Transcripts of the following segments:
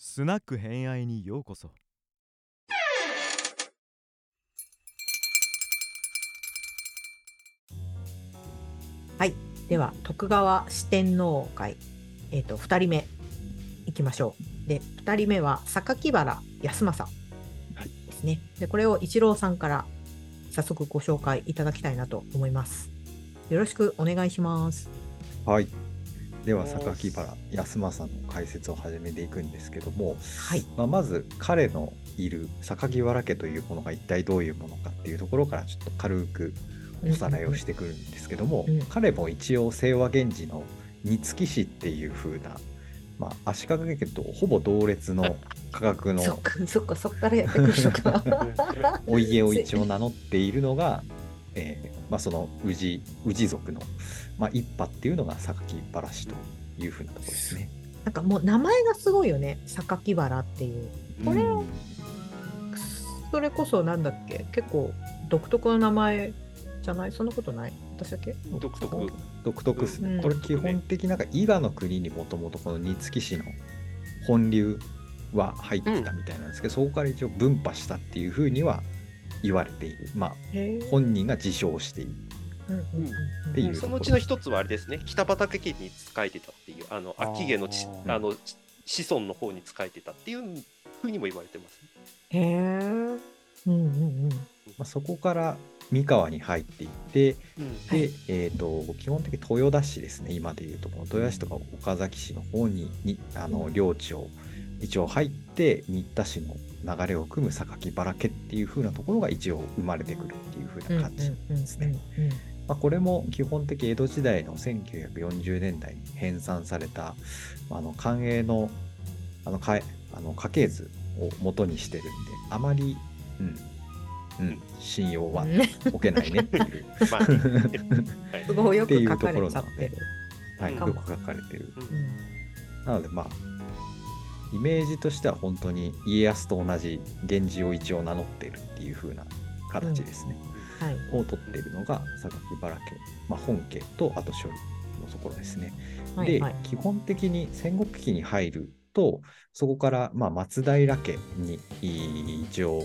スナック偏愛にようこそはい。では、徳川四天王会、えっ、と、二人目、いきましょう。で、二人目は、榊原康政ですね。で、これを一郎さんから、早速ご紹介いただきたいなと思います。よろしくお願いします。はい。では、榊原康政の解説を始めていくんですけども、はい。まあ、まず彼のいる榊原家というものが一体どういうものかっていうところからちょっと軽くおさらいをしてくるんですけども、うん彼も一応清和源氏の煮付氏っていう風な、まあ、足利家とほぼ同列の価格のそっか、そっか、そっからやってくるのか。お家を一応名乗っているのが、えーまあ、その氏氏族の、まあ、一派っていうのが榊原氏という風なところですね。なんかもう名前がすごいよね。榊原っていう。これうんそれこそなんだっけ？結構独特の名前じゃない？そんなことない？私だけ？独特。独特？ですね、うんこれ基本的なんか伊賀の国にもともとこの煮付氏の本流は入ってたみたいなんですけど、そこから一応分派したっていうふうには言われている。まあ本人が自称している。うんうんうんっていう。そのうちの一つはあれですね、北畑家に仕えてたっていう、あの、秋家のちあのち子孫の方に仕えてたっていうふうにも言われてます、ね。へえうんうんうん。まあ、そこから三河に入っていってうん。はいで、えー、と基本的に豊田市ですね。今でいうとこの豊田市とか岡崎市の方ににあの領地を一応入って新田市の流れを組む榊原家っていう風なところが一応生まれてくるっていう風な感じですね。まあ、これも基本的江戸時代の1940年代に編纂されたあの官営のあのかえあの家系図を元にしてるんであまり、うんうん、信用は置けないねっていう。まあっていうところなので。はい、よく書かれてる。うんなのでまあ、イメージとしては本当に家康と同じ源氏を一応名乗ってるっていう風な形ですね。はい。を取っているのが榊原家、まあ、本家とあと処理のところですね。で、はいはい基本的に戦国期に入ると、そこからまあ松平家にい一応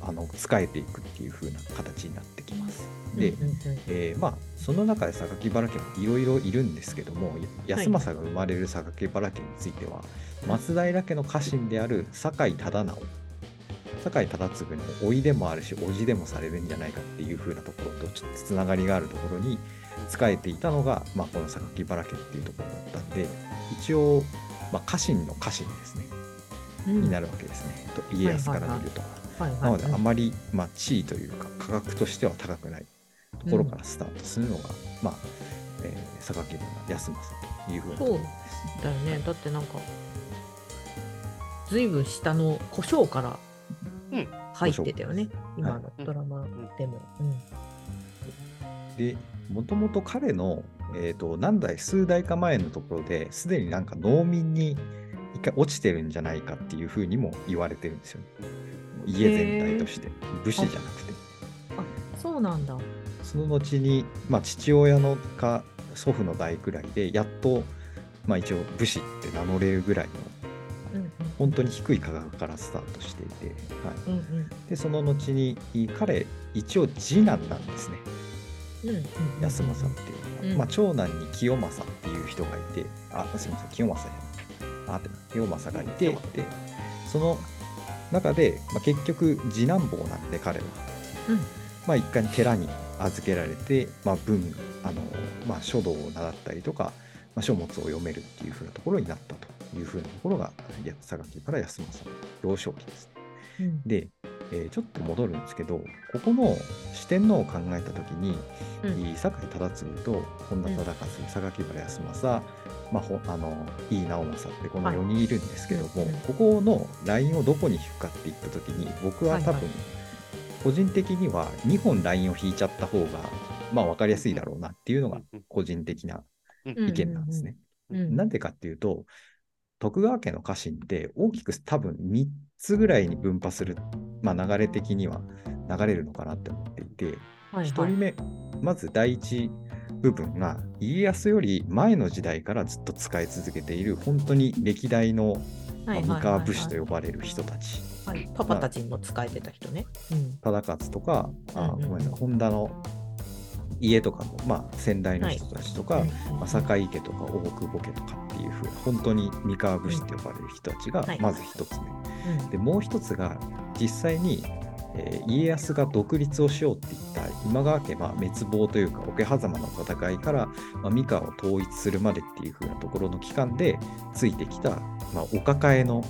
あの仕えていくっていう風な形になってきます。で、うんうんうんえーまあその中で榊原家もいろいろいるんですけどもや安政が生まれる榊原家については、松平家の家臣である酒井忠直酒井忠次の甥でもあるし叔父でもされるんじゃないかっていう風なところとちょっとつながりがあるところに仕えていたのが、まあ、この榊原家っていうところだったんで一応、まあ、家臣の家臣ですね、うん。になるわけですね。と家康から見ると。はいはいなので、あうんまり、まあ、地位というか、価格としては高くないところからスタートするのが、まあ、えー、榊原康政というふう。だよね。だってなんか、ずいぶん下の胡椒からうん入ってたよね。今のうんドラマでも。うんで、もともと彼の、えー、と何代、数代か前のところですでになんか農民に一回落ちてるんじゃないかっていうふうにも言われてるんですよね。家全体として、武士じゃなくて。あ、そうなんだ。その後に、まあ、父親のか祖父の代くらいで、やっと、まあ、一応武士って名乗れるぐらいのうんうん。本当に低い価格からスタートしていて、はい、うんうん。でその後に彼一応次男なんですね。うんうんうん。安政っていうのは、うん。まあ、長男に清正っていう人がいてあすみません清正じゃないあって清正がいて、うんでその中で、まあ、結局次男坊なんで彼は、うんまあ、一回寺に預けられて、まあ、文あの、まあ、書道を習ったりとか、まあ、書物を読めるっていう風なところになったという風なところが榊から安政の幼少期ですね。うん。で、えーちょっと戻るんですけどここの四天王を考えた時に、うん。いい酒井忠次と本田忠勝、榊原康政、まあ、ほあの井伊直政ってこのはい。4人いるんですけども、うんうん。ここのラインをどこに引くかっていった時に僕は多分、はいはい個人的には2本ラインを引いちゃった方がまあ分かりやすいだろうなっていうのが個人的なうん。意見なんですね。うんなんでかっていうと、徳川家の家臣って大きく多分3つぐらいに分派する、まあ、流れ的には流れるのかなって思っていて、はい1人目、まず第一部分が家康より前の時代からずっと使い続けている本当に歴代のまあ三河武士と呼ばれる人たち、はい、パパたちにも使えてた人ね。うん。忠勝とか、あごめんなさい。本田の家とかの、まあ、先代の人たちとか、うんまあ、坂井家とか大久保家とかっていうふうな本当に三河武士って呼ばれる人たちがはい。まず一つ目、うん。でもう一つが実際に、えー家康が独立をしようって言った今川家まあ滅亡というか桶狭間の戦いから、まあ、三河を統一するまでっていう風なところの期間でついてきた、まあ、お抱えの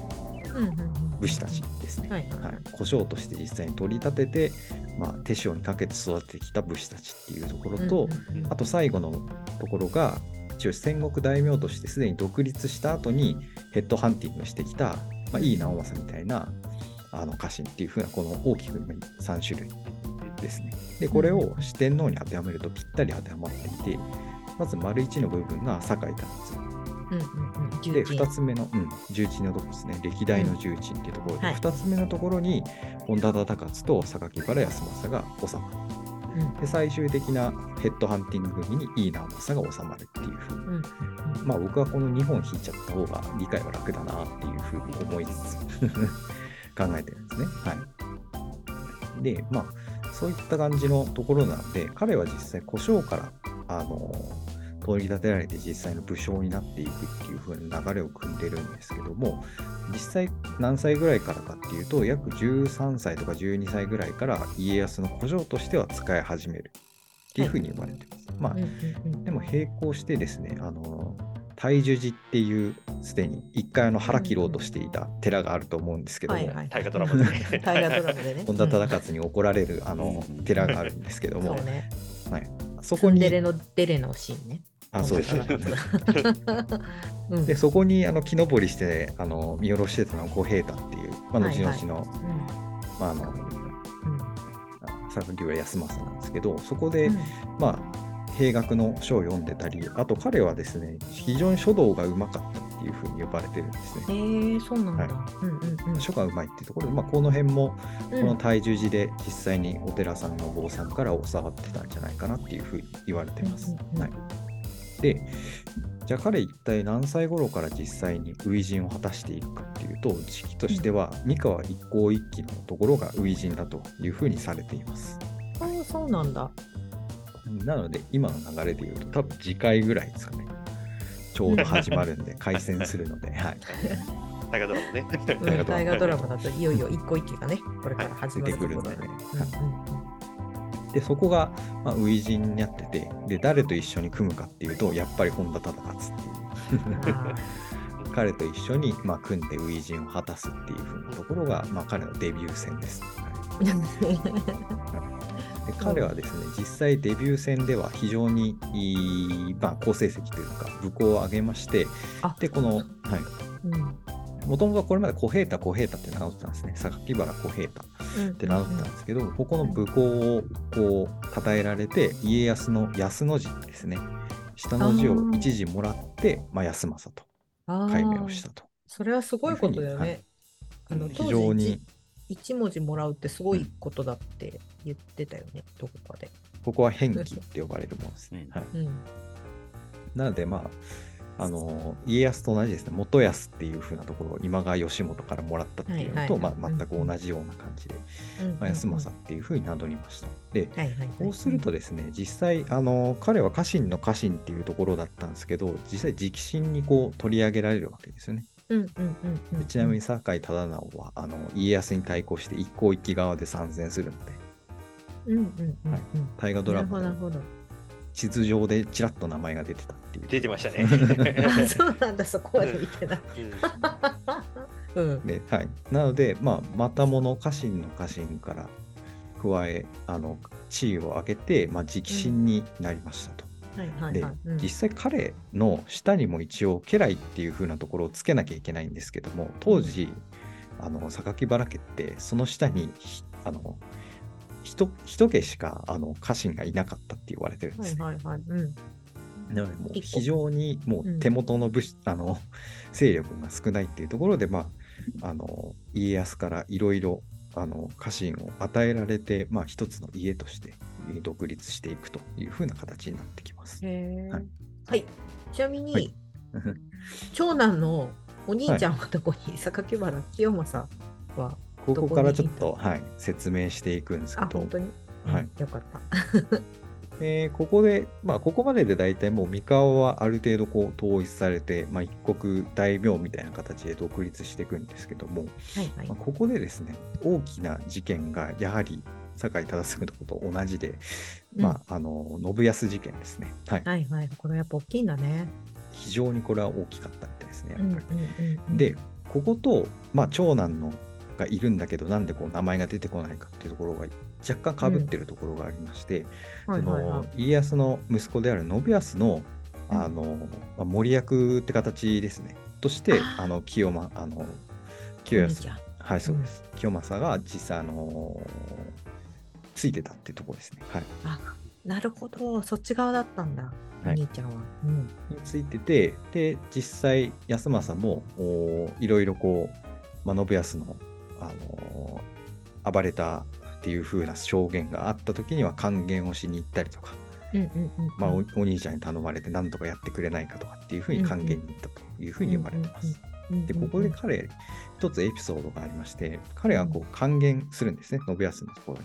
武士たちですね。はい胡椒として実際に取り立てて、まあ、手塩にかけて育ててきた武士たちっていうところと、あと最後のところが一応戦国大名としてすでに独立した後にヘッドハンティングしてきた、まあ、井伊直政みたいなあの家臣っていう風なこの大きく3種類ですね。でこれを四天王に当てはめるとぴったり当てはまっていてまず丸1の部分が酒井忠うんうんうん。次で重鎮。2つ目の、うん、重鎮のところですね。歴代の重鎮っていうところで、はい。2つ目のところに本田忠勝と榊原康政が収まる。うん。で最終的なヘッドハンティング組に井伊直政が収まるっていう風に。うんうんまあ僕はこの2本引いちゃった方が理解は楽だなっていうふうに思いつつ 考えてるんですね。はい。で、まあそういった感じのところなので、彼は実際故障から、あの、取り立てられて実際の武将になっていくっていう風な流れを組んでるんですけども、実際何歳ぐらいからかっていうと、約13歳とか12歳ぐらいから家康の古城としては使い始めるっていう風に言われてます。まあうんうんうんでも並行してですね、あの、大樹寺っていう、すでに一回あの腹切ろうとしていた寺があると思うんですけども、はいはい大河ドラマでね。本田忠勝に怒られるあのうん寺があるんですけども、そうね。そこにデ、レのデレのシーンね。あ、そうです。本田忠勝うん。で、そこにあの木登りしてあの見下ろしてたのが小平太っていう、まあ、はいはい。後々の、まあ、あの、榊原康政なんですけど、そこで、うん。まあ、兵学の書を読んでたり、あと彼はですね、非常に書道がうまかったっていうふうに呼ばれてるんですね。へえそうなんだ。はうんうんうん。書がうまいっていうところで、まあ、この辺もこうん。の体重寺で実際にお寺さんのお坊さんから教わってたんじゃないかなっていうふうに言われてます。うんうんうん。はい、でじゃあ彼一体何歳頃から実際に初陣を果たしていくかっていうと時期としては三河一向一揆のところが初陣だというふうにされています。ああそうなんだ。なので今の流れで言うと多分次回ぐらいですかね。ちょうど始まるんで 開戦するので、はい、大河ドラマね。うん大河ドラマだといよいよ一個一揆がねこれから始まるところだね。出てくるのでうんうんでそこが、まあ、初陣になっててで誰と一緒に組むかっていうとやっぱり本田忠勝っていう。あ 彼と一緒に、まあ、組んで初陣を果たすっていう風なところが、まあ、彼のデビュー戦です。はい。で彼はですね実際デビュー戦では非常にいい、まあ、好成績というか武功を上げましてあでこの、はい、うん。もともとはこれまで小平太小平太って名乗ってたんですね。榊原小平太。うんって名乗ってたんですけど、ここの武功をこう称えられて家康の安の字ですね下の字を一字もらって、まあ、安政とあ改名をーしたと。それはすごいことだよね。あの非当常に時一文字もらうってすごいことだって言ってたよね、どこかで。ここは変記って呼ばれるものですね。うんはい、うん。なのでまああの家康と同じですね元康っていう風なところを今川義元からもらったっていうのと、はいはいまあ、全く同じような感じで、うんまあ、安政っていう風に名乗りました。ではいはいはい。こうするとですね、実際、あの彼は家臣の家臣っていうところだったんですけど、実際、直進にこう取り上げられるわけですよね。うんうんうんうんでちなみに、酒井忠直はあの家康に対抗して一向一揆側で参戦するので、うんうんうんうん。大河ドラマ。地図上でちらっと名前が出てたっていう。出てましたね。あそうなんだ、そこまで見てない。うんうん。ではい、なので、まあ、またもの家臣の家臣から加え、あの地位を上げて、まあ、直進になりましたと。はいはいで実際彼の下にも一応家来っていう風なところをつけなきゃいけないんですけども当時あの榊原家ってその下にひあの一一家しかあの家臣がいなかったって言われてるんですね。はいはいはい。うん。なのでもう非常にもうんう手元の武士、あの勢力が少ないっていうところで、まあ、あの家康からいろいろあの家臣を与えられて、まあ、一つの家としてえー独立していくという風な形になってきます。へえ。ははいい。ちなみに、はい 長男のお兄ちゃんはどこに、榊原清正は、ここからちょっどと、はい、説明していくんですけあ、ど本、当に、はいうんよかった。えーここで、まあ、ここまでで大体もう三河はある程度こう統一されて、まあ、一国大名みたいな形で独立していくんですけども、はいはいまあ、。ここでですね大きな事件がやはり酒井忠次のことと同じで、まあ、あの信康事件ですね、はい、はいはい。これやっぱ大きいんだね。非常にこれは大きかったみたいですねやっぱり。うんうんうん、で、ここと、まあ、長男のがいるんだけど、なんでこう名前が出てこないかっていうところが若干かぶってるところがありまして、そはいはいはの家康の息子である信康のうんあの、まあ、森役って形ですね、として、あの清間あのい。清康お兄ちゃんはい、そうです。清正が実際、あのついてたっていうところですね。はい。あ、なるほど。そっち側だったんだ。おはい兄ちゃんは。うん。についてて、で、実際、康政もおいろいろこう、まあ、信康の、あの暴れたっていう風な証言があった時には還元をしに行ったりとか。まあ、おお兄ちゃんに頼まれて何とかやってくれないかとかっていう風に還元に行ったという風に言われてます。で、ここで彼、一つエピソードがありまして、彼はこう還元するんですね、信康のところに。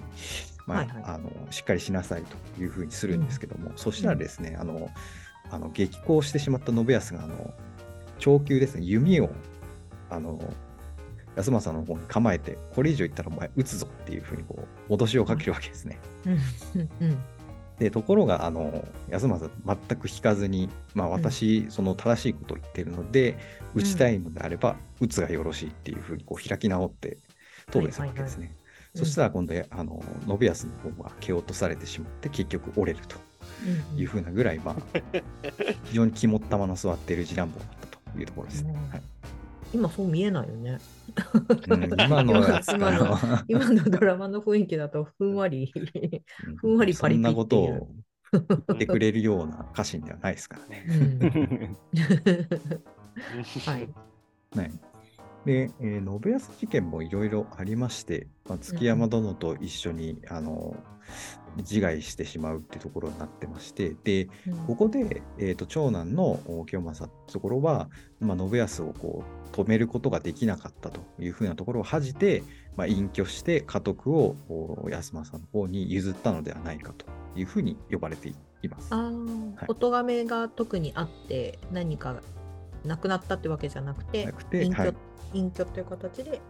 まああのしっかりしなさいというふうにするんですけども、そしたらですね、あの、あの激高してしまった信康が、あの、長弓ですね、弓を、あの、安政の方に構えて、これ以上言ったらお前撃つぞっていうふうにこう、脅しをかけるわけですね。で、ところが、あの、安政全く引かずに、まあ私、その正しいことを言ってるので、うん打ちたいのであれば、打つがよろしいっていうふうにこう開き直って答弁するわけですね。そしたら今度、あの、信康の方が蹴落とされてしまって、結局折れると。うんいうふうなぐらい、まあ、非常に肝っ玉の座っている次男坊だったというところですね。うんはい今そう見えないよね。うん今の今のか今のドラマの雰囲気だとふんわり。ふんわりパリピそんなっていうことを言ってくれるような家臣ではないですからね。うんはい。ねで、えー信康事件もいろいろありまして、まあ、築山殿と一緒に、あの自害してしまうっていうところになってまして、で、ここで、えー、と長男のお清正ってところは、まあ、信康をこう止めることができなかったというふうなところを恥じて、まあ、隠居して家督をお安政の方に譲ったのではないかというふうに呼ばれています。ああ、はいお咎めが特にあって何かなくなったってわけじゃなくて隠居、はい。隠居という形で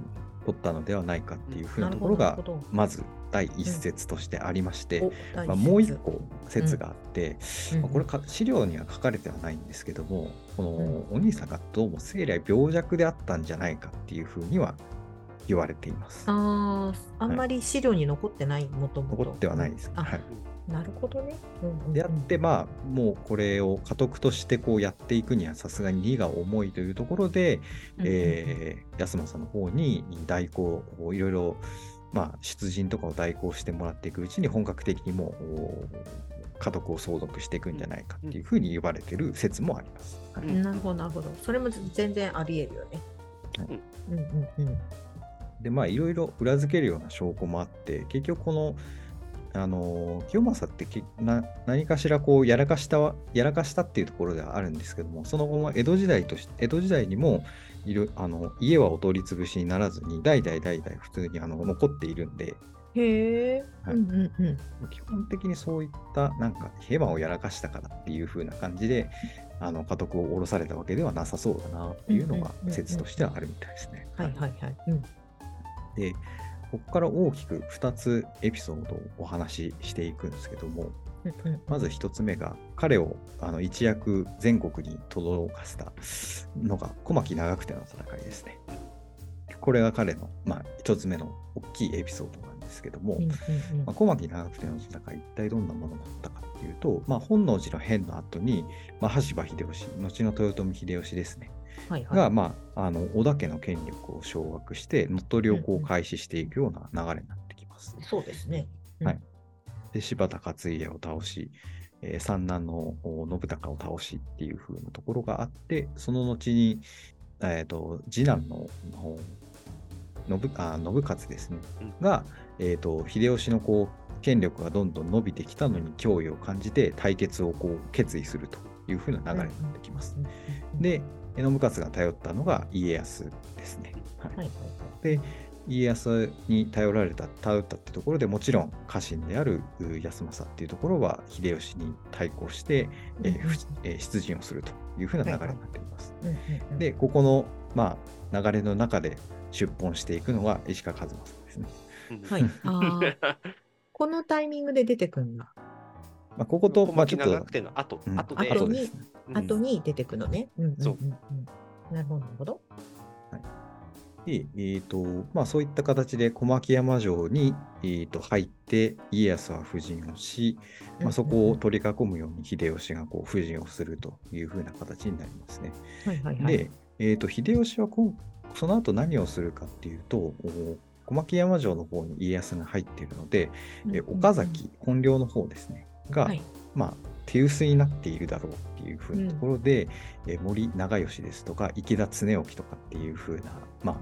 取ったのではないかっていうふうなところがまず第一説としてありまして、お第まあ、もう一個説があって、うん。まあこれか資料には書かれてはないんですけどもこのうん。お兄さんがどうも生来病弱であったんじゃないかっていうふうには言われています。あああんまり資料に残ってないもともと。残ってはないです。あ、はい、なるほどね、であってまあもうこれを家督としてこうやっていくにはさすがに荷が重いというところで、うんえー安政の方に代行をいろいろまあ出陣とかを代行してもらっていくうちに本格的にもうお家督を相続していくんじゃないかっていうふうに言われてる説もあります。はいうん。なるほどなるほど。それも全然ありえるよね、はい。うんうんうんでまあいろいろ裏付けるような証拠もあって結局このあの清正ってけな何かしらこうやらかしたわやらかしたっていうところではあるんですけどもその後も江戸時代とし江戸時代にもいるあの家はお取り潰しにならずに代々代々普通にあの残っているんでへえ、はい。うんうんうん。基本的にそういったなんかヘマをやらかしたからっていう風な感じであの家督を下ろされたわけではなさそうだなっていうのが説としてはあるみたいですね。はいはいはい、うん、で、ここから大きく2つエピソードをお話ししていくんですけども、まず1つ目が、彼をあの一躍全国に轟かせたのが小牧長久手の戦いですね。これが彼の、まあ、1つ目の大きいエピソードなんですけども、まあ、小牧長久手の戦い、一体どんなものだったかっていうと、まあ、本能寺の変の後に、まあ、羽柴秀吉、後の豊臣秀吉ですね、はいはいが、まあ、あの織田家の権力を掌握して、乗っ取りをこう開始していくような流れになってきます。そうですね。うんはいで、柴田勝家を倒し、えー三男のお信孝を倒しっていう風なところがあって、その後に、えー、と次男のお信あ信勝ですね、うんが、えー、と秀吉のこう権力がどんどん伸びてきたのに脅威を感じて対決をこう決意するという風な流れになってきます。うんうんうん、で、信雄が頼ったのが家康ですね。はいはいで家康に頼られた頼ったってところでもちろん家臣であるう康政っていうところは秀吉に対抗して、えーえー出陣をするというふうな流れになっています。でここの、まあ、流れの中で出奔していくのが石川数正ですね。うんはい。このタイミングで出てくるんだ。まあ、ここと、まあ、ちょっと後、うん。後で、後に後に出てくのね。うんそう。なるほど、なるほど。で、えーとまあ、そういった形で小牧山城に、えー、と入って家康は布陣をし、まあ、そこを取り囲むように秀吉がこう布陣をするというふうな形になりますね。はいはいはい。で、えー、と秀吉はこうその後何をするかっていうとお小牧山城の方に家康が入っているので、えうん岡崎本領の方ですねが、はい。まあ、手薄になっているだろうっていうふうなところで、えー森長吉ですとか池田恒興とかっていうふうな、まあ、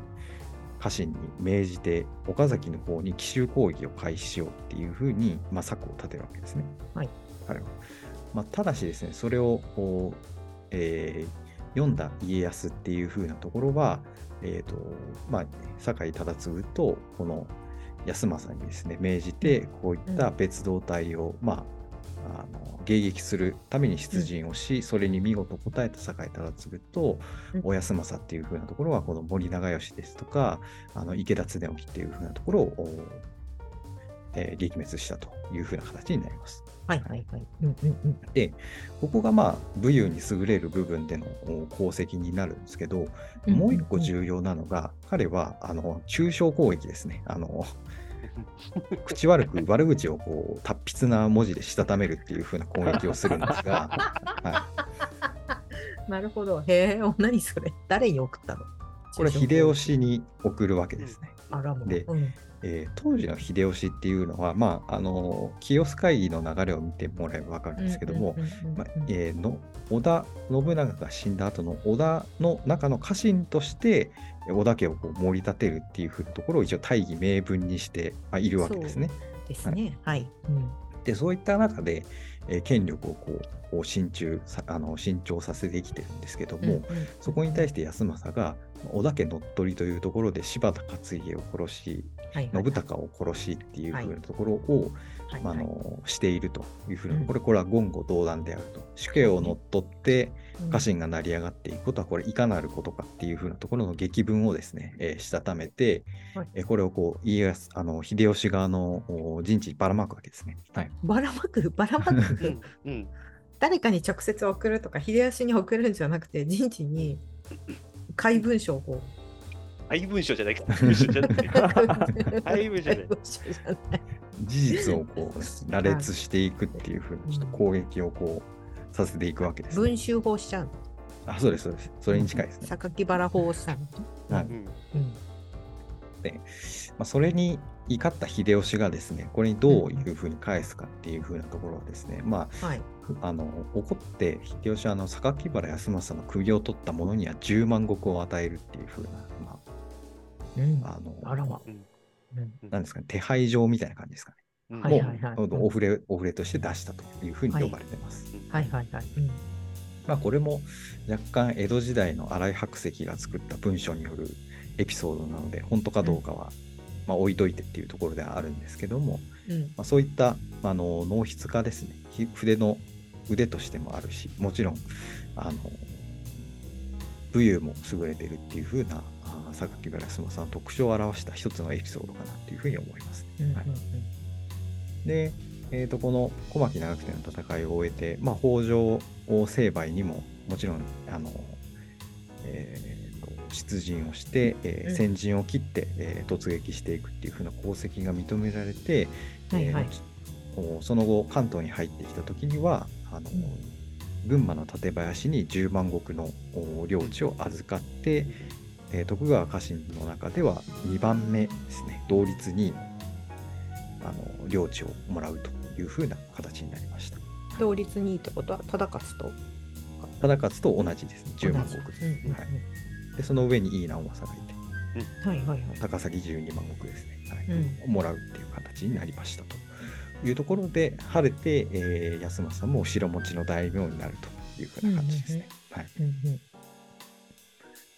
家臣に命じて岡崎の方に奇襲攻撃を開始しようっていうふうに、まあ、策を立てるわけですね。はい。彼は。まあ、ただしですねそれをこう、えー読んだ家康っていうふうなところは、えーとまあ、酒井忠次とこの安政にですね命じてこういった別動隊を、まあ、あの迎撃するために出陣をし、それに見事応えた酒井忠次と、うんお安政っていう風なところはこの森長吉ですとかあの池田恒興っていう風なところを、おえー撃滅したという風な形になります。はいはいはい。うんうんうん。でここがまあ武勇に優れる部分でのお功績になるんですけど、もう一個重要なのが彼はあの抽象攻撃ですね。あの 口悪く悪口をこう達筆な文字でしたためるっていう風な攻撃をするんですが、はい、なるほど。へえ、お何それ。誰に送ったの？これ秀。吉に送るわけですね。あらも。でうんえー当時の秀吉っていうのは、まあ、あの清須会議の流れを見てもらえば分かるんですけども、織田信長が死んだ後の織田の中の家臣としてえー織田家をこう盛り立てるっていうところを一応大義名分にして、まあ、いるわけですね。ですね。はい。うんでそういった中で、えー権力をこうこう進駐さあの伸長させてきてるんですけども、そこに対して安政が織田家乗っ取りというところで柴田勝家を殺しはいはい。信孝を殺しっていうふうなところを、はいはい。のしているというふうな、うん。これこれは言語道断であると。主家を乗っ取ってうん家臣が成り上がっていくことはこれいかなることかっていうふうなところの劇文をですね、えーしたためて、はいえーこれをこう家康あの秀吉側のお陣地にばらまくわけですね。はい、ばらまく、ばらまうくん。うん誰かに直接送るとか、秀吉に送るんじゃなくて、陣地に怪文書をこ怪文書じゃないか。怪文書じゃない。う。怪文書じゃない怪文書じゃない事実をこう羅列していくっていうふうなちょっと攻撃をこうさせていくわけです、ね文集法しちゃうの？あそうですそうですそれに近いですね。榊原法をしたの。はいうんうんまあ、それに怒った秀吉がですねこれにどういうふうに返すかっていうふうなところはですね、まはい。ああの怒って秀吉はあの榊原康政の首を取った者には10万石を与えるっていうふうな、まうんあ、あのあらま。うんうんなんですかね手配状みたいな感じですかね。うん。はいはいはい。もうお触れお触れとして出したというふうに呼ばれてます。はいはいはい。うん。まあ、これも若干江戸時代の新井白石が作った文書によるエピソードなので本当かどうかは、まあ、置いといてっていうところではあるんですけども、うん。まあ、そういったあの脳筆家ですね。ひ筆の腕としてもあるしもちろんあの武勇も優れてるっていう風なあ榊原康政さんの特徴を表した一つのエピソードかなっていうふうに思います。うんうん。はいで、えー、とこの小牧長久手の戦いを終えて、まあ、北条成敗にももちろんあの、えーと出陣をして、えーうん。先陣を切って、えー突撃していくっていう風な功績が認められて、はいはい。えーおその後関東に入ってきた時にはあの、群馬の館林に10万石のお領地を預かって、えー徳川家臣の中では2番目ですね。同率にあの領地をもらうというふうな形になりました。同率にってことは、忠勝と忠勝と同じですね。10万石。同じ。うんうんうん。はい。でその上に井伊直政がいて。はいはいはい。高崎12万石ですね、はい。うん。もらうっていう形になりましたというところで晴れて、えー安政もお城持ちの大名になるというふうな感じですね、はい。うんうん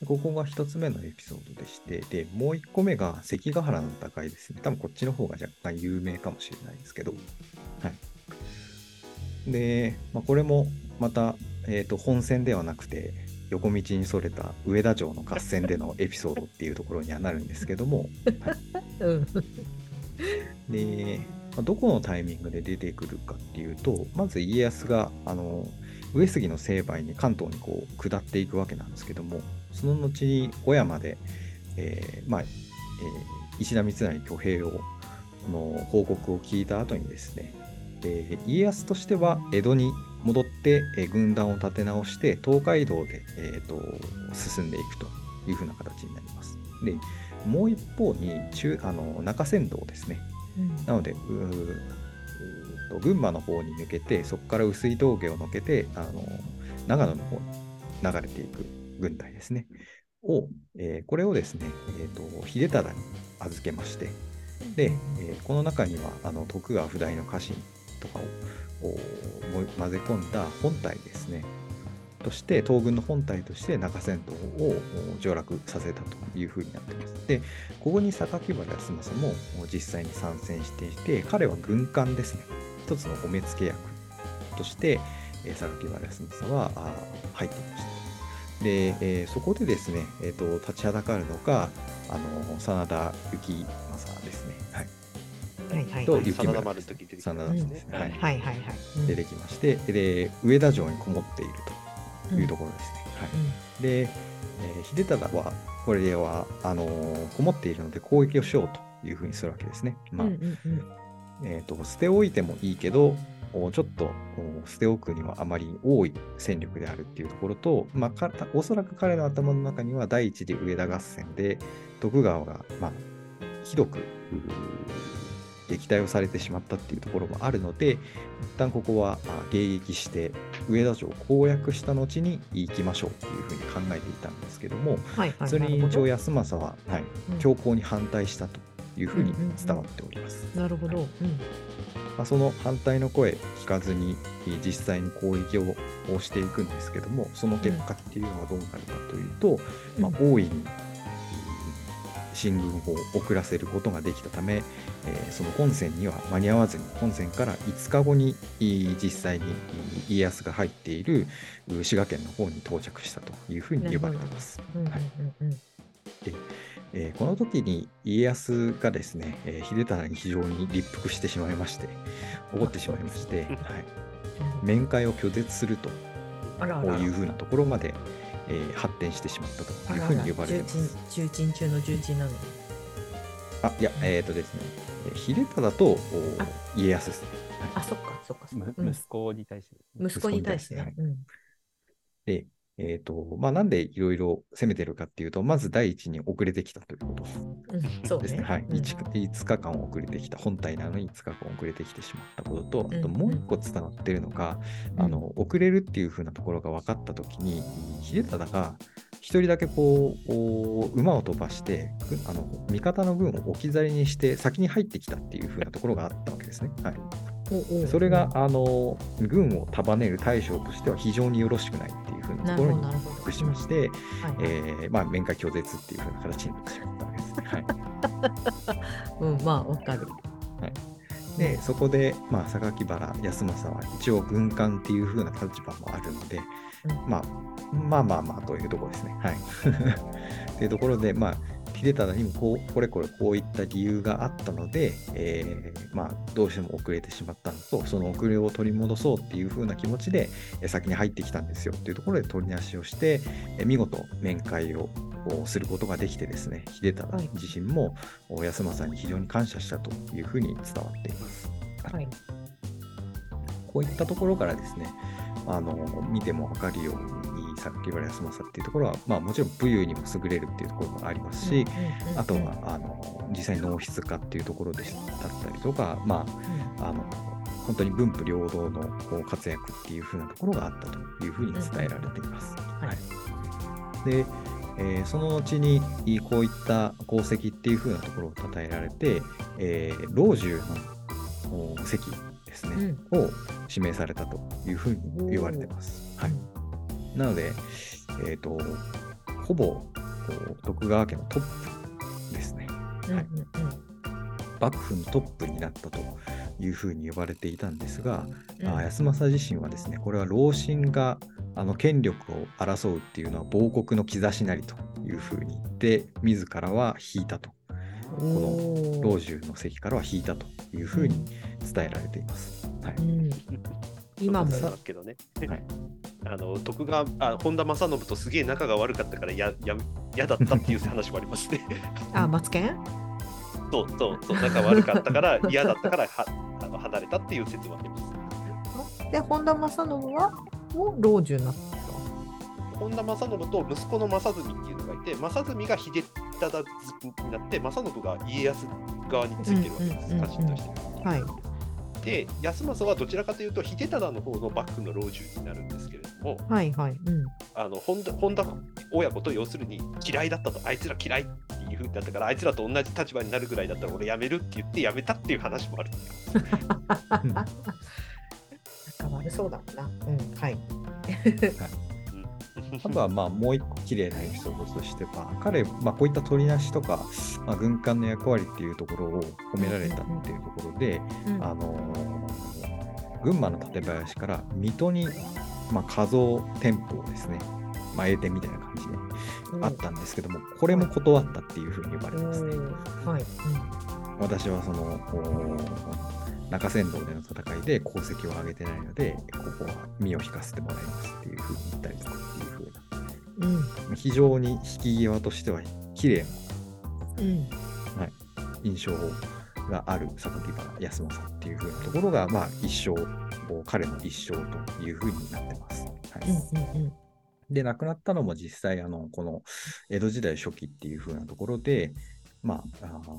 ここが一つ目のエピソードでして、で、もう一個目が関ヶ原の戦いですね。多分こっちの方が若干有名かもしれないですけど、はい。で、まあ、これもまた、えっ、と、本戦ではなくて、横道にそれた上田城の合戦でのエピソードっていうところにはなるんですけども、うん。で、まあどこのタイミングで出てくるかっていうと、まず家康が、あの、上杉の成敗に関東にこう下っていくわけなんですけども、その後に小山で、えーまあ、えー石田三成挙兵をの報告を聞いた後にですね、で家康としては江戸に戻って、えー軍団を立て直して東海道で、えーと進んでいくというふうな形になります。でもう一方に中あの中山道ですね。なので、うーうーと群馬の方に抜けて、そこから薄い峠を抜けて、あの長野の方に流れていく軍隊ですね。を、えーこれをですね、えーと、秀忠に預けまして、で、えーこの中にはあの徳川不代の家臣とかを混ぜ込んだ本体ですね。として東軍の本体として中山道をお上洛させたというふうになってます。で、ここに榊原康政も実際に参戦していて、彼は軍艦ですね。一つのお目付け役として、えー榊原康政は入っていました。で、えーそこでですね、えーと、立ちはだかるのが、あの真田幸政ですね。はい。はいはいはい。と雪村真田ですね。はい。はいはい出てきまして、で、上田城にこもっているというところですね。はい。で、えー秀忠は、これは、あのーこもっているので攻撃をしようというふうにするわけですね。まあ、うんうんうんえーと、捨ておいてもいいけど、おちょっとお捨ておくにはあまり多い戦力であるっていうところと、まあ、かおそらく彼の頭の中には第一次上田合戦で徳川が、まあ、ひどく撃退をされてしまったっていうところもあるので、一旦ここはあ迎撃して上田城を攻略した後に行きましょうっていうふうに考えていたんですけども、はいはい。それに一応康政は、はい、うん強硬に反対したというふうに伝わっております。なるほど。うん。まあ、その反対の声聞かずにえー実際に攻撃ををしていくんですけどもその結果っていうのはどうなるかというと、まあ、大いにえー進軍を遅らせることができたため、えーその本戦には間に合わずに本戦から5日後にえー実際にえー家康が入っているう滋賀県の方に到着したというふうに呼ばれています。うんうんはい。うんうんえーこの時に家康がですね、えー秀忠に非常に立腹してしまいまして怒ってしまいまして、はい、面会を拒絶するとあらあら。いうふうなところまで、えー発展してしまったというふうに呼ばれています。重鎮中の重鎮なの？に。あいや、えっ、とですね、えー秀忠と家康ですね。あ、そっかそっかそっか。うんむ息子に対してですね。息子に対してね。うんで、えっ、と、まあ、なんでいろいろ攻めてるかっていうと、まず第一に遅れてきたということ。ですね。はい。うん 5, 日間遅れてきた、本体なのに5日間遅れてきてしまったことと、あとうんもう一個伝わってるのが、うんあの遅れるっていう風なところが分かったときに、秀忠が一人だけこう、お馬を飛ばして、ぐあの味方の軍を置き去りにして先に入ってきたっていう風なところがあったわけですね。はい。それが、あの、軍を束ねる大将としては非常によろしくないっていう風ななるところにほどなるほど。屈しまして、はいえーまあ、面会拒絶っていう風な形になってしまったわけですね。はい。うん、まあ、わかる。で、そこで、まあ、榊原康政は一応軍艦っていう風な立場もあるので、うんまあ、まあまあまあというところですね。はい。というところで、まあ、秀忠にもこうこれこれこういった理由があったので、えーまあ、どうしても遅れてしまったのと、その遅れを取り戻そうっていう風な気持ちで、えー先に入ってきたんですよっていうところで取り出しをして、えー見事面会ををすることができてですね、秀忠はい自身もお康政に非常に感謝したというふうに伝わっています。はい。こういったところからですね、あの見ても分かるように、榊原康政っていうところは、まあ、もちろん武勇にも優れるっていうところもありますし、うんうんうんあとはあの実際に脳筆家っていうところでしだったりとか、まあ、あの本当に文武両道の活躍っていうふうなところがあったというふうに伝えられています。はい。はい。で、えーその後にこういった功績っていうふうなところを称えられて、えー老中のお席ですね、を指名されたというふうに言われてます。はい、なので、えー、とほぼこう徳川家のトップですね。うんはいうん。幕府のトップになったというふうに呼ばれていたんですが、うんあ康政自身はですねこれは老臣があの権力を争うっていうのは亡国の兆しなりというふうに言って自らは引いたと。うんおー。老中の席からは引いたというふうに伝えられています。はい。うん。今も。そうだけどね。はいあの徳川あ本田正信とすげえ仲が悪かったからやや嫌だったっていう話もありますね。あマツケン？そうそうそう仲悪かったから 嫌だったからはあの離れたっていう説もあります。で本田正信はもう老中になった本田正信と息子の正純っていうのがいて正純が秀忠になって正信が家康側についてるわけです、家臣として。はいで康政はどちらかというと秀忠の方の幕府の老中になるんですけれどもはいはいうん。あの本田本田親子と要するに嫌いだったとあいつら嫌いっていうふうになったからあいつらと同じ立場になるぐらいだったら俺辞めるって言って辞めたっていう話もある。仲悪そうだもんな。うんはい あとはまあもう一個綺麗なエピソードとしては彼、まあ、こういった取りなしとか、まあ、軍艦の役割っていうところを褒められたっていうところで、うん。あのー群馬の館林から水戸に、まあ、画像店舗をですね、まあ、栄店みたいな感じであったんですけども、これも断ったっていうふうに言われてますね。はい、私はその中山道での戦いで功績を上げてないので、ここは身を引かせてもらいますっていうふうに言ったりとかっていうふうな、うん。非常に引き際としては綺麗なうん。うん印象がある榊原康政っていう風なところが、まあ、一生、彼の一生という風になってます。はい。うんうんで、亡くなったのも実際、あのこの江戸時代初期っていう風なところで、ま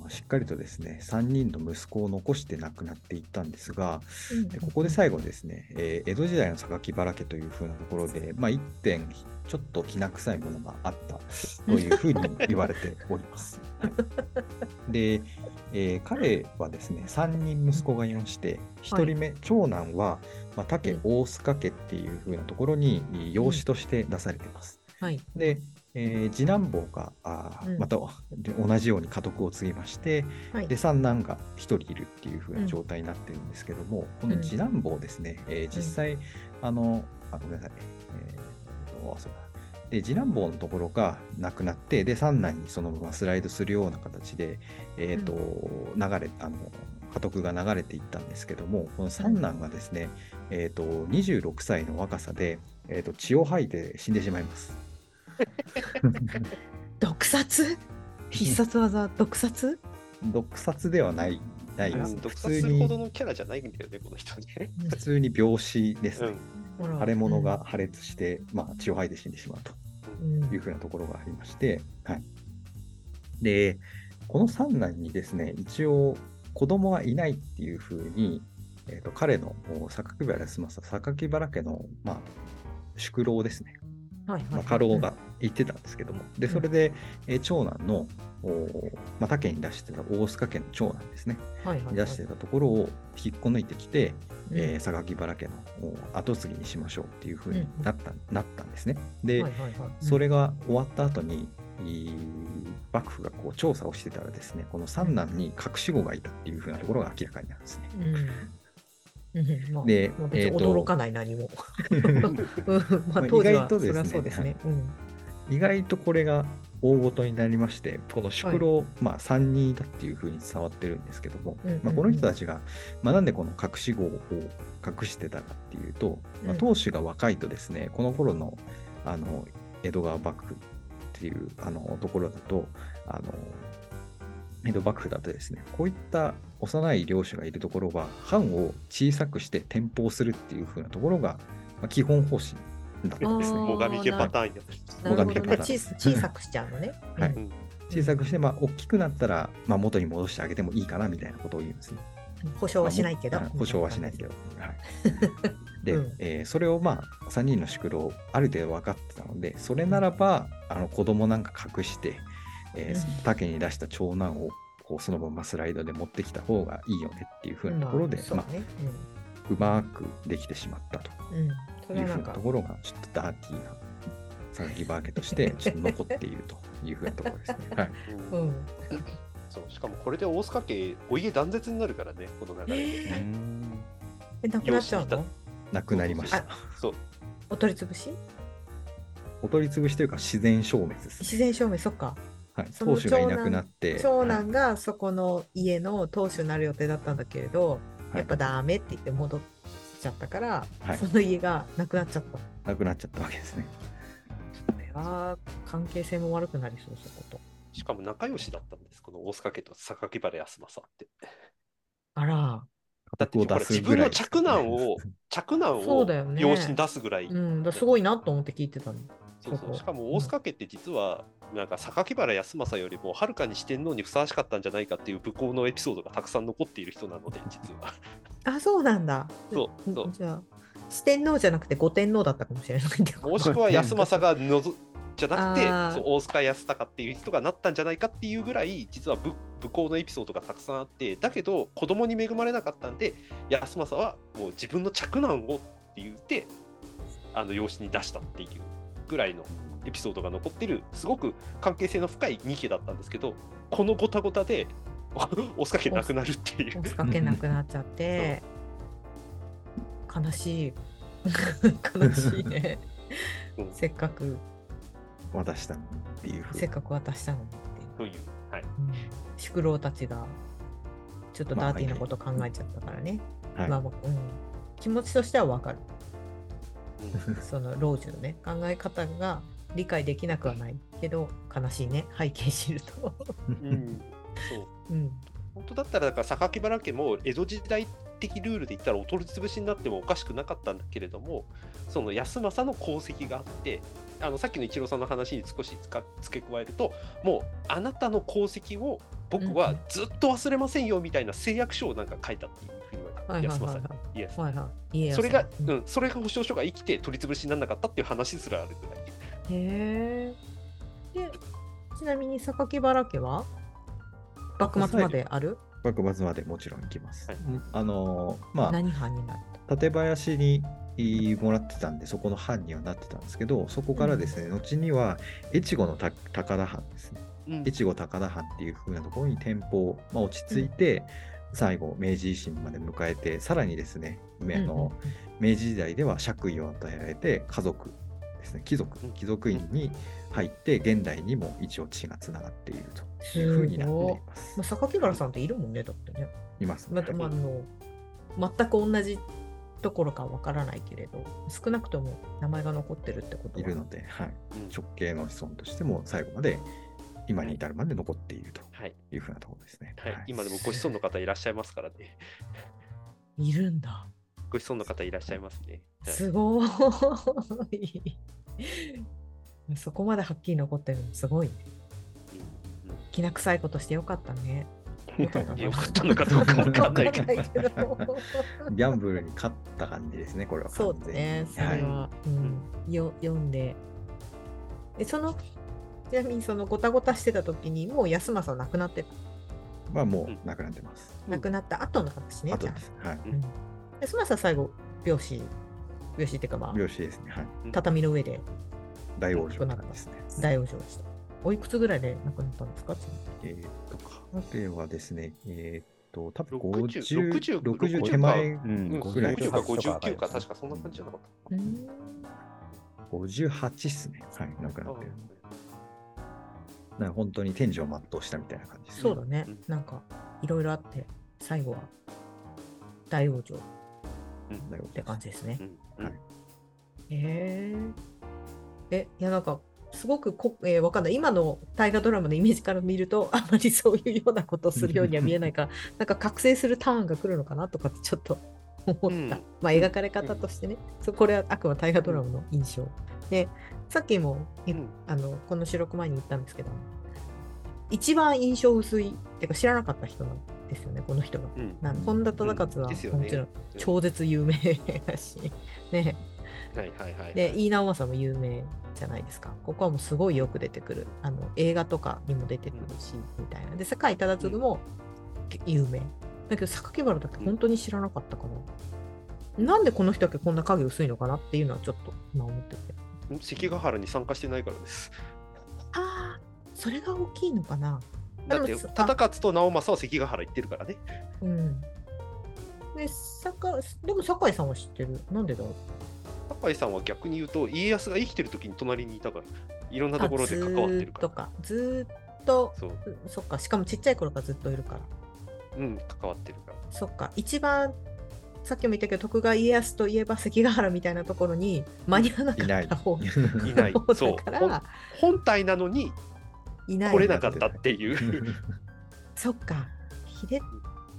あ、しっかりとですね、3人の息子を残して亡くなっていったんですが、うん。でここで最後ですね、えー江戸時代の榊原家という風なところで、まあ、一点、ちょっときな臭いものがあったというふうに言われております。は いで、えー彼はですね、3人息子がいまして、1人目、長男は、まあ、武大須賀家っていう風なところに養子として出されています。はい。で、えー次男坊があーうん。またで同じように家督を継ぎまして、はい。で三男が1人いるっていう風な状態になってるんですけども、この次男坊ですね、えー実際、あのあごめんなさい、えーとそうだで次男坊のところがなくなってで三男にそのままスライドするような形で、えーと流れあの家督が流れていったんですけどもこの三男がですね、えー、と26歳の若さで、えー、と血を吐いて死んでしまいます。毒殺？必殺技？毒殺？毒殺ではないないです。毒普通に殺するほどのキャラじゃないんだよね、この人ね。普通に病死ですね。うん腫れ物が破裂して、まあ、血を吐いて死んでしまうと。うんいうふうなところがありまして、はい。で、この三男にですね、一応子供はいないっていうふうに、えー、と彼のお榊原康政、榊原家の、まあ、宿老ですね、はいはい。まあ、家老が言ってたんですけども、で、それで、えー長男の、おまあ、他家に出してた大須賀家の長男ですね、はいはいはい。出してたところを引っこ抜いてきて、うん。えー榊原家のお後継ぎにしましょうっていうふうになった,、なったんですね。で、はいはいはい。それが終わった後に、い幕府がこう調査をしてたらですね、この三男に隠し子がいたっていうふうなところが明らかになるんですね。うんうんまあでまあ驚かない何も。うん。まあまあ当時はそりゃそうですね。うん。意外とこれが大事になりまして、この宿老、まあ3人だっていうふうに伝わってるんですけども、うんうんうん。まあ、この人たちが、まあ、なんでこの隠し子を隠してたかっていうと、まあ、うん。当主が若いとですね、この頃のあの江戸川幕府っていうあのところだと、あの江戸幕府だとですね、こういった幼い領主がいるところは、藩を小さくして転封するっていう風なところが、まあ、基本方針だったんですね。最上家パターンや。最上家パターン小小さくしちゃうのね。はいうん小さくして、まあ、大きくなったら、まあ、元に戻してあげてもいいかなみたいなことを言うんですね。保証はしないけどまあ。保証はしないけど。はい、で、うんえーそれをまあ3人の宿老ある程度分かってたのでそれならばあの子供なんか隠して、えーうん。竹に出した長男をこうそのままスライドで持ってきた方がいいよねっていうふうなところで、まあ、そうね。うまくできてしまったというふうはなところがちょっとダーティーな榊原家として ちょっと残っているというふうなところですね。はい、うん。うん。そうしかもこれで大須賀家お家断絶になるからねこの流れで、えうん。え、なくなっちゃうの？なくなりました。そうお取り潰し？お取り潰しというか自然消滅です、自然消滅、そっか。はい、その当主がいなくなって、長はい。男がそこの家の当主になる予定だったんだけれど、はい。やっぱダメって言って戻っちゃったから、はい。その家がなくなっちゃった。こなくなっちゃったわけですね。れは関係性も悪くなりそう、そこと。しかも仲良しだったんですこの大須賀家と榊原康政って。あら、だって自分の嫡男を 嫡男をそうだよね。養子に出すぐらい、うん、だすごいなと思って聞いてたの。そうそう。しかも大須賀家って実は、なんか榊原康政よりもはるかに四天王にふさわしかったんじゃないかっていう武功のエピソードがたくさん残っている人なので実は。あ、そうなんだ。そうそう。じゃあ、四天王じゃなくて五天王だったかもしれない。もしくは康政がのぞじゃなくてそう大須賀康隆っていう人がなったんじゃないかっていうぐらい実は武武功のエピソードがたくさんあってだけど子供に恵まれなかったんで康政はもう自分の嫡男をって言ってあの養子に出したっていうぐらいのエピソードが残ってるすごく関係性の深い二家だったんですけどこのごたごたで大須賀家なくなるっていう。押しかけなくなっちゃって、悲しい。悲しいね。う。んせっかく、渡したっていう。せっかく渡したのにって。という、はい、うん。宿老たちがちょっとダーティーなこと考えちゃったからね、はい。まあまあうん、気持ちとしてはわかる。うん。その老中のね考え方が理解できなくはないけど悲しいね。背景知ると、うん、そう。うん、本当だったらだから榊原家も江戸時代的ルールで言ったらお取り潰しになってもおかしくなかったんだけれどもその康政の功績があってあのさっきの一郎さんの話に少し付け加えるともうあなたの功績を僕はずっと忘れませんよみたいな誓約書をなんか書いたっていうふうに安政に。イエス。はいはそれが、ううんん、それが保証書が生きて取り潰しにならなかったっていう話すらあるぐらい。へえでちなみに榊原家は？幕末まである？幕末までもちろん行きます。はい。あのーまあ何藩になった？館林にもらってたんでそこの藩にはなってたんですけどそこからですね、後には越後のた高田藩ですね。うん。越後高田藩っていう風なところに店舗、まあ、落ち着いて、最後明治維新まで迎えてさらにですねあの、明治時代では爵位を与えられて家族ですね。貴族うん。貴族院に入って現代にも一応血がつながっているとすい。う風になっています。まあ、榊原さんっているもんねだってね。いますまあ、まああの全く同じところかわからないけれど少なくとも名前が残ってるってことは。いるので、はい、うん。直系の子孫としても最後まで今に至るまで残っているとはい。いうふうなところですね。はい、今でもご子孫の方いらっしゃいますからね。いるんだ。ご子孫の方いらっしゃいますね。はいすごい。そこまではっきり残ってるの？すごいね。うんうん。きな臭いことしてよかったね。よかった。のかどうかわかんないけど。わかんないけど。ギャンブルに勝った感じですね、これはそう。ねそれは、うん、よ読んで。でそのちなみにそのごたごたしてた時にもう安政は亡くなってた？まあもうなくなってます。亡くなった後の話ね、じゃあ。あとです。はい。うん。安政は最後病死病死っていうかまあ病死ですね。はい。畳の上で大往生ですね。大往生したおいくつぐらいで亡くなったんですか？えーっと、彼はですね、えーっと、多分60 50、60 60手前ううんん、ぐらい50か58 59か、確かそんな感じじゃなかっうん58っすね。はい。亡くた。なってる。なんか本当に天井を全うしたみたいな感じですね。そうだね、うんなんかいろいろあって最後は大往生っだよて感じですねうんはい。へええいやなんかすごくこ、えーわかんない。今の大河ドラマのイメージから見るとあまりそういうようなことをするようには見えないから なんか覚醒するターンが来るのかなとかってちょっと思った、うん。まあ描かれ方としてね、そうこれはあくまで大河ドラマの印象、でさっきも、えうん。あのこの収録前に言ったんですけど一番印象薄いっていうか知らなかった人なんですよねこの人が。うん。なん本田忠勝はですよね。もちろん超絶有名だし、ね、はいはいはい。で井伊直政も有名じゃないですか。ここはもうすごいよく出てくるあの映画とかにも出てくるし、みたいな。で世界忠次も有名。だけど榊原だけ本当に知らなかったから、なんでこの人だけこんな影薄いのかなっていうのはちょっと今思ってて。ん。関ヶ原に参加してないからです。ああ、それが大きいのかな。だって忠勝と直政は関ヶ原行ってるからね。うん。で、酒でも酒井さんは知ってる？なんでだろう？酒井さんは逆に言うと家康が生きてる時に隣にいたからいろんなところで関わってるから。あずーっとか。ずーっと、そう、うんそっか。しかもちっちゃい頃からずっといるから。うん、関わってるから。そっか。一番、さっきも言ったけど、徳川家康といえば関ヶ原みたいなところに間に合わなかった方いない方 そうだから、本体なのにいない。来れなかったっていう。そっか。秀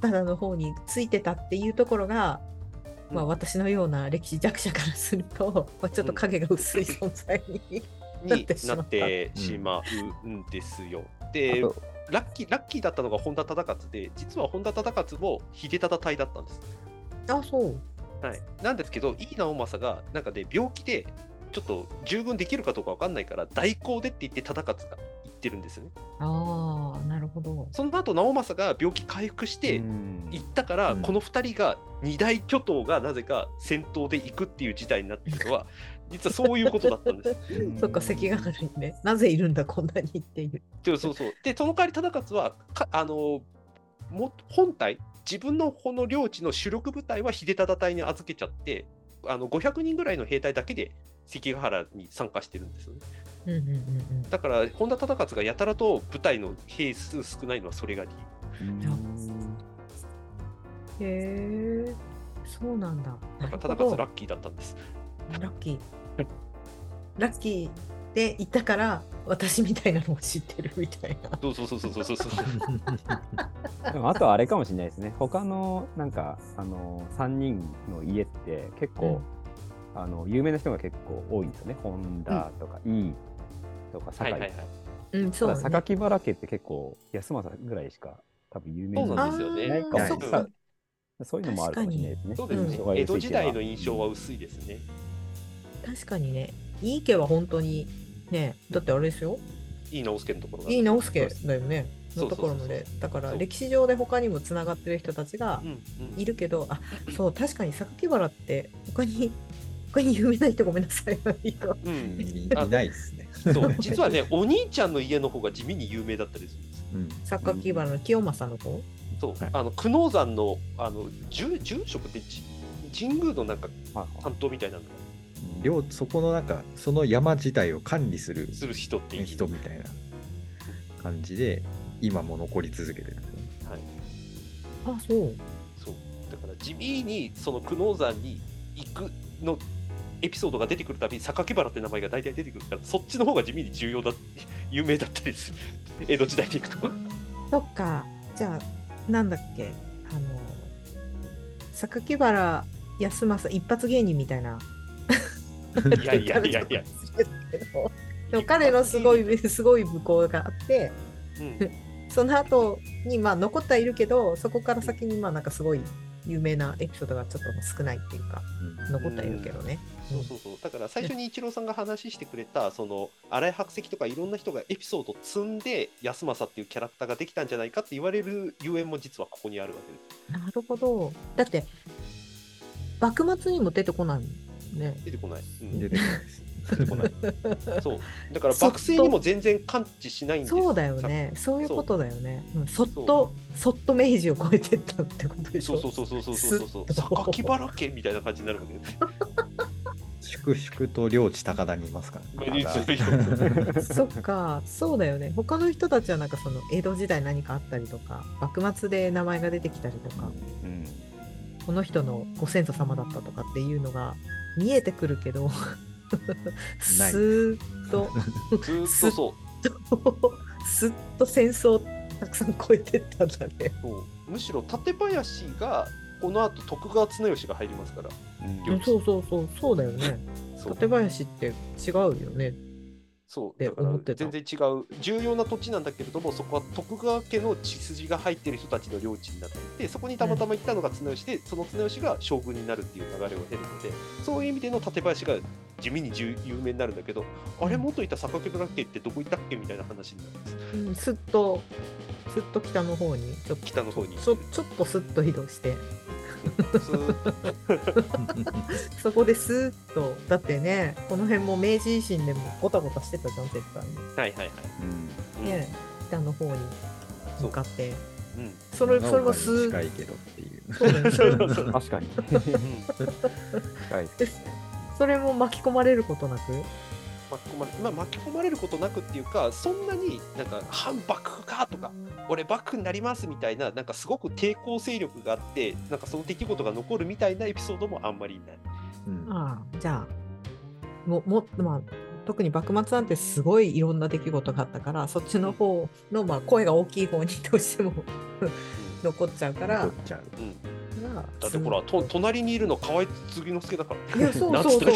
忠の方についてたっていうところが、まあ、うん私のような歴史弱者からすると、まあ、ちょっと影が薄い存在に。なっにてしまったなってしまうんですよ。でラッキーラッキーだったのが本田忠勝で実は本田忠勝も秀忠隊だったんです。あ、そう。はい、なんですけど井伊直政がなんかね病気でちょっと従軍できるかどうかわかんないから代行でって言って忠勝が言ってるんですよね。ああ、なるほど。その後直政が病気回復してうん行ったから、うんこの2人が二大巨頭がなぜか戦闘で行くっていう事態になってるのは 実はそういうことだったんです。そっか、関ヶ原にね、なぜいるんだ、こんなにっていう。でそうそうでその代わり忠勝はかあのも本体自分のこの領地の主力部隊は秀忠隊に預けちゃってあの500人ぐらいの兵隊だけで関ヶ原に参加してるんですよねうんうんうんうん。だから本田忠勝がやたらと部隊の兵数少ないのはそれが理へえ、そうなんだ。由だから忠勝ラッキーだったんですラッキー。ラッキーで行ったから、私みたいなのを知ってるみたいな。そうそうそうそうそうそう でもあとはあれかもしれないですね。他のなんかあの3人の家って結構、あの有名な人が結構多いんですよね。本田とか、井伊とか酒井。はいはいはい。うん、そう榊原家って結構安政ぐらいしか多分有名そうなんですよね。ないかもあーそっかそういうのもあるかもしれないですね。そうですね人が江戸時代の印象は薄いですね。確かにね、いい家は本当にね、だってあれですよ、井伊直輔のところが。いい直輔だよね、のところまで。だから歴史上で他にもつながってる人たちがうんうん。いるけど、あそう、確かに榊原って他に、他に有名な人ごめんなさい。いいようん。いいないですね。そう。実はねお兄ちゃんの家の方が地味に有名だったりするんですうん。榊原の清正の方？そう、はい。あの久能山のあの住住職ってじ神宮のなんか担当みたいなの領そこのなんかその山自体を管理するする人っていう。人みたいな感じで今も残り続けてる。はい、あ、そう。そう。だから地味にその久能山に行くのエピソードが出てくるたびに榊原って名前が大体出てくるからそっちの方が地味に重要だ有名だったりする 江戸時代でいくとそっか。じゃあ、なんだっけ、あの、榊原康政一発芸人みたいな。いやいやいやいや、でも彼のすごい、すごい武功があって、うん、その後にまあ残ってはいるけど、そこから先にまあなんかすごい有名なエピソードがちょっと少ないっていうか、残ってはいるけどね。そうそうそう。だから最初にイチローさんが話してくれたその荒井白石とかいろんな人がエピソードを積んで安政っていうキャラクターができたんじゃないかって言われるゆえんも実はここにあるわけです。なるほど。だって、幕末にも出てこないもんね。出てこない、うん。出てこないです。出てこない。そう。だから幕政にも全然感知しないんです。そうだよね。そういうことだよね。うん。そっと、そっと明治を超えてったってことでしょ。そうそうそうそうそうそう榊原家みたいな感じになるわけです粛々と領地高田にいますから、ね。そっか、そうだよね。他の人たちはなんかその江戸時代何かあったりとか、幕末で名前が出てきたりとか、うんこの人のご先祖様だったとかっていうのが見えてくるけど、すーっと、ずーっとそうすっと戦争たくさん超えてったんだね。むしろ館林がこの後徳川綱吉が入りますから。うん。そうそうそう、そうだよね。そう。館林って違うよね。そう、てだから全然違う、重要な土地なんだけれども、そこは徳川家の血筋が入っている人たちの領地になっていて、そこにたまたま行ったのが綱吉で、その綱吉が将軍になるっていう流れを経るので、そういう意味での館林が地味に重有名になるんだけど、あれ、元いた榊原家ってどこ行ったっけみたいな話になるんです。うん、すっと、すっと北の方に、ちょっと北の方にちょちょっとすっと移動して、そこですーっとだってねこの辺も明治維新でもゴタゴタしてたじゃん絶対はいはいはい。うんうんね北の方に向かってうんそれそれもすー近いけどっていう。そうねそれも確かに。うん近いですね。それも巻き込まれることなく巻き込まれまあ、巻き込まれることなくっていうかそんなになんか反幕府かとか俺幕府になりますみたいななんかすごく抵抗勢力があってなんかその出来事が残るみたいなエピソードもあんまりない。うんああじゃあももまあ特に幕末なんてすごいいろんな出来事があったからそっちの方の、まあ、声が大きい方にどうしても 残っちゃうから残っちゃう。うんまあだってほらと隣にいるの河合継之助だから。いやそうなんそうそう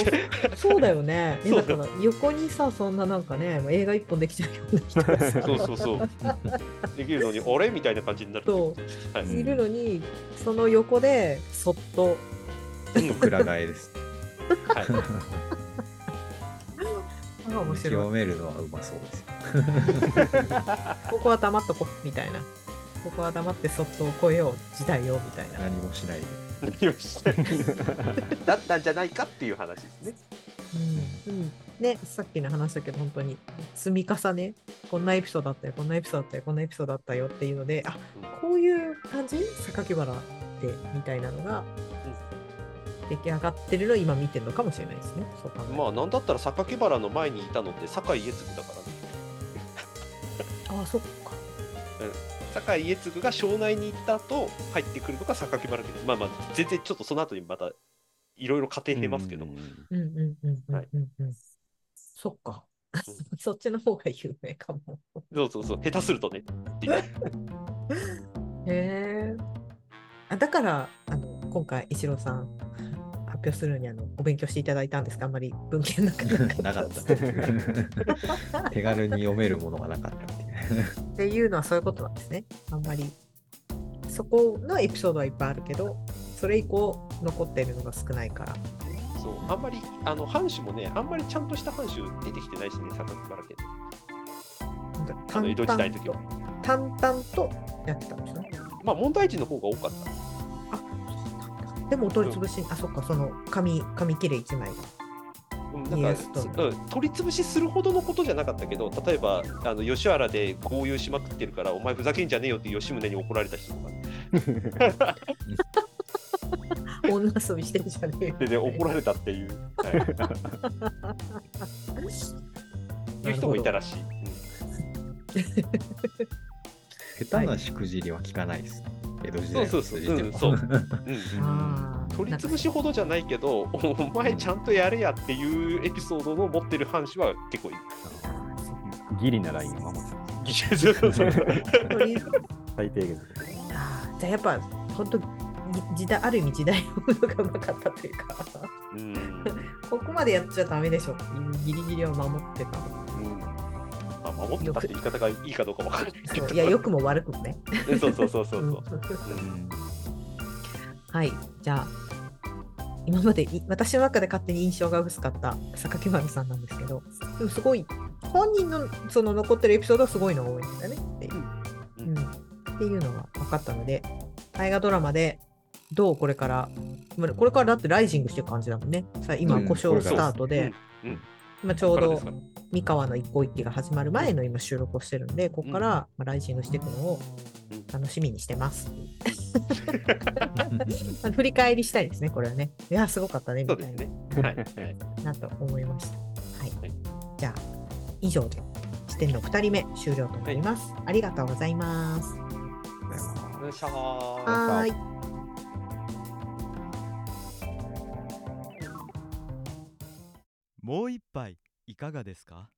そうだよね。えそうだから横にさそんななんかね映画一本できちゃうような人そうそうそう。できるのに俺みたいな感じになる。そはい、ういるのにその横でそっとくら替えです。はいあ面白い清めるのはうまそうですよ。ここは黙っとこみたいなここは黙ってそっと超えよう時代よみたいな。何もしないで。何をしてだったんじゃないかっていう話ですね。うんうん、ねさっきの話だけど本当に積み重ねこんなエピソードあったよこんなエピソードあったよこんなエピソードあったよっていうのであこういう感じ？榊原ってみたいなのが出来上がってるのを今見てるのかもしれないですね。そう考えまあなんだったら榊原の前にいたのって酒井家継だからね。ああそっか。酒井家継が庄内に行った後入ってくるのが榊原家です。まあまあ全然ちょっとその後にまたいろいろ過程出ますけど。そっか。そっちの方が有名かも。そうそうそう下手するとね。へえ。あだからあの今回一郎さん発表するのにあのお勉強していただいたんですか？あんまり文献なく なかったっていう。手軽に読めるものがなかったっていう。のはそういうことなんですね。あんまりそこのエピソードはいっぱいあるけどそれ以降残ってるのが少ないから。そうあんまりあの藩主もねあんまりちゃんとした藩主出てきてないしね榊原家。あの江戸時代の時は。淡々とやってたんですね。まあ問題児の方が多かった。でもお取り潰し、あそっかその紙紙切れ一枚なんかうん、取り潰しするほどのことじゃなかったけど例えばあの吉原で豪遊しまくってるからお前ふざけんじゃねえよって吉宗に怒られた人とか。女遊びしてるじゃねえよで、ね、怒られたっていう、はい、いう人もいたらしい。下手なしくじりは聞かないです。江戸時代のそうそうそう。筋でもうんそううん取り潰しほどじゃないけど、お前ちゃんとやれやっていうエピソードの持ってる藩主は結構いる。ギリなラインを守って最低限。じゃあやっぱ本当時代ある意味時代のものがうまかったというか。う んここまでやっちゃダメでしょ。っていうギリギリを守ってた。うん。まあ、守ってたって言い方がいいかどうかわからない。けど。いや良くも悪くもね、そうそうそうそうそう。う んうん。はい。じゃあ今までい私の中で勝手に印象が薄かった榊原さんなんですけどでもすごい本人のその残ってるエピソードはすごいのが多いんだねっていう、うん。うん。っていうのが分かったので大河ドラマでどうこれからまあこれからだってライジングしてる感じだもんね。さあ今うん。故障スタートで、うん。うん今ちょうど三河の一向一揆が始まる前の今収録をしてるんでここからまあライジングしていくのをうん楽しみにしてます。振り返りしたいですね、これはね。いや、すごかったね、みたいそうですなね。はい。はいなと思いました。はい。はいじゃあ、以上で視点の2人目終了となります。ありがとうございます。よいしょーはーい。もう一杯いかがですか？